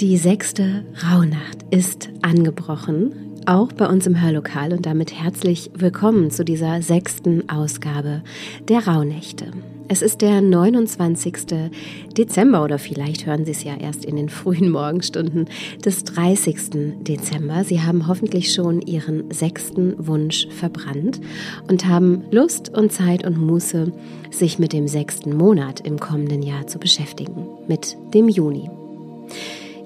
Die sechste Rauhnacht ist angebrochen, auch bei uns im Hörlokal und damit herzlich willkommen zu dieser sechsten Ausgabe der Rauhnächte. Es ist der 29. Dezember oder vielleicht hören Sie es ja erst in den frühen Morgenstunden des 30. Dezember. Sie haben hoffentlich schon Ihren sechsten Wunsch verbrannt und haben Lust und Zeit und Muße, sich mit dem sechsten Monat im kommenden Jahr zu beschäftigen, mit dem Juni.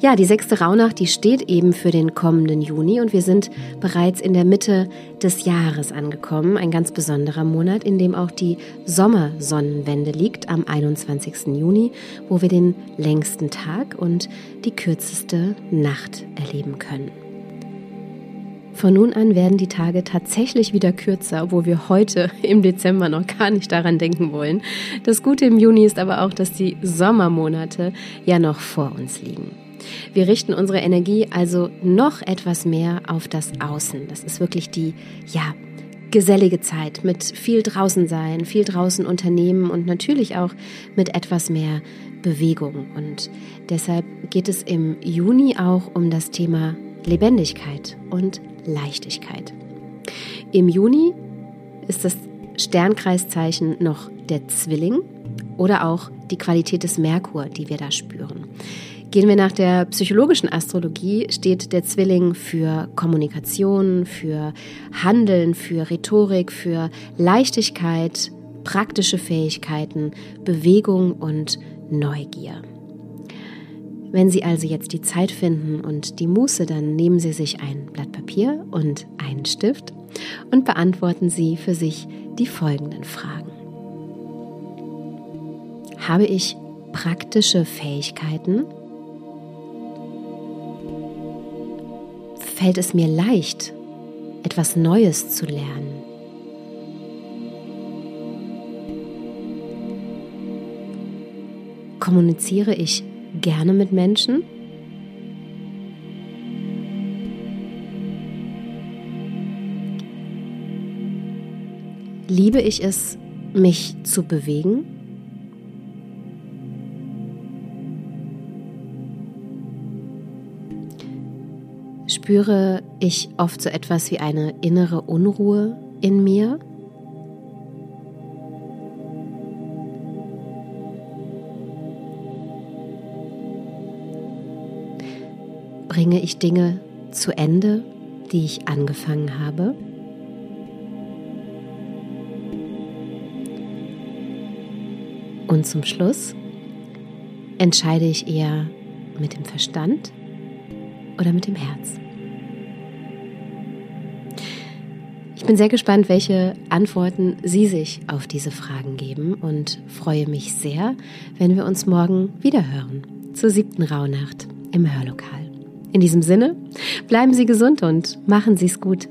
Ja, die sechste Rauhnacht, die steht eben für den kommenden Juni und wir sind bereits in der Mitte des Jahres angekommen. Ein ganz besonderer Monat, in dem auch die Sommersonnenwende liegt am 21. Juni, wo wir den längsten Tag und die kürzeste Nacht erleben können. Von nun an werden die Tage tatsächlich wieder kürzer, wo wir heute im Dezember noch gar nicht daran denken wollen. Das Gute im Juni ist aber auch, dass die Sommermonate ja noch vor uns liegen. Wir richten unsere Energie also noch etwas mehr auf das Außen. Das ist wirklich die, ja, gesellige Zeit mit viel draußen sein, viel draußen unternehmen und natürlich auch mit etwas mehr Bewegung. Und deshalb geht es im Juni auch um das Thema Lebendigkeit und Leichtigkeit. Im Juni ist das Sternkreiszeichen noch der Zwilling oder auch die Qualität des Merkur, die wir da spüren. Gehen wir nach der psychologischen Astrologie, steht der Zwilling für Kommunikation, für Handeln, für Rhetorik, für Leichtigkeit, praktische Fähigkeiten, Bewegung und Neugier. Wenn Sie also jetzt die Zeit finden und die Muße, dann nehmen Sie sich ein Blatt Papier und einen Stift und beantworten Sie für sich die folgenden Fragen. Habe ich praktische Fähigkeiten? Fällt es mir leicht, etwas Neues zu lernen. Kommuniziere ich gerne mit Menschen? Liebe ich es, mich zu bewegen? Spüre ich oft so etwas wie eine innere Unruhe in mir. Bringe ich Dinge zu Ende, die ich angefangen habe? Und zum Schluss entscheide ich eher mit dem Verstand oder mit dem Herz. Ich bin sehr gespannt, welche Antworten Sie sich auf diese Fragen geben und freue mich sehr, wenn wir uns morgen wieder hören zur siebten Rauhnacht im Hörlokal. In diesem Sinne, bleiben Sie gesund und machen Sie es gut.